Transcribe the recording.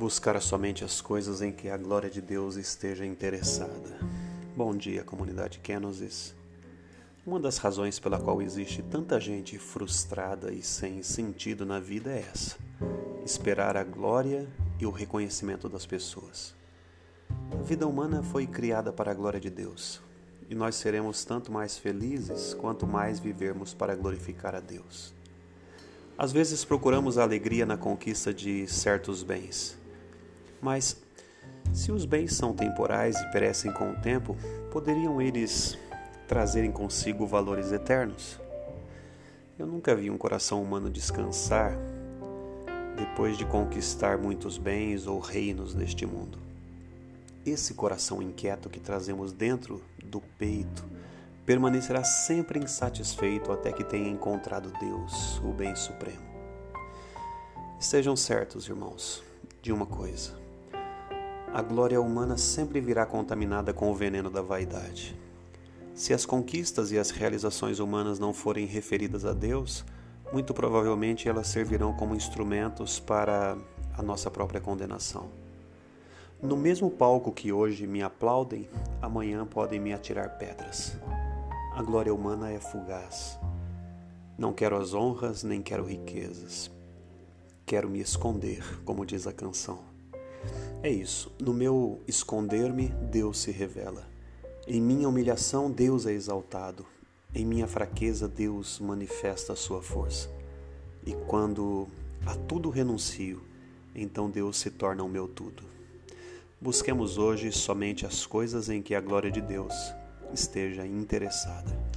buscar somente as coisas em que a glória de Deus esteja interessada. Bom dia, comunidade Kenosis. Uma das razões pela qual existe tanta gente frustrada e sem sentido na vida é essa: esperar a glória e o reconhecimento das pessoas. A vida humana foi criada para a glória de Deus, e nós seremos tanto mais felizes quanto mais vivermos para glorificar a Deus. Às vezes procuramos a alegria na conquista de certos bens, mas se os bens são temporais e perecem com o tempo, poderiam eles trazerem consigo valores eternos? Eu nunca vi um coração humano descansar depois de conquistar muitos bens ou reinos neste mundo. Esse coração inquieto que trazemos dentro do peito permanecerá sempre insatisfeito até que tenha encontrado Deus, o bem supremo. Estejam certos, irmãos, de uma coisa a glória humana sempre virá contaminada com o veneno da vaidade. Se as conquistas e as realizações humanas não forem referidas a Deus, muito provavelmente elas servirão como instrumentos para a nossa própria condenação. No mesmo palco que hoje me aplaudem, amanhã podem me atirar pedras. A glória humana é fugaz. Não quero as honras, nem quero riquezas. Quero me esconder, como diz a canção. É isso. No meu esconder-me, Deus se revela. Em minha humilhação, Deus é exaltado. Em minha fraqueza, Deus manifesta a sua força. E quando a tudo renuncio, então Deus se torna o meu tudo. Busquemos hoje somente as coisas em que a glória de Deus esteja interessada.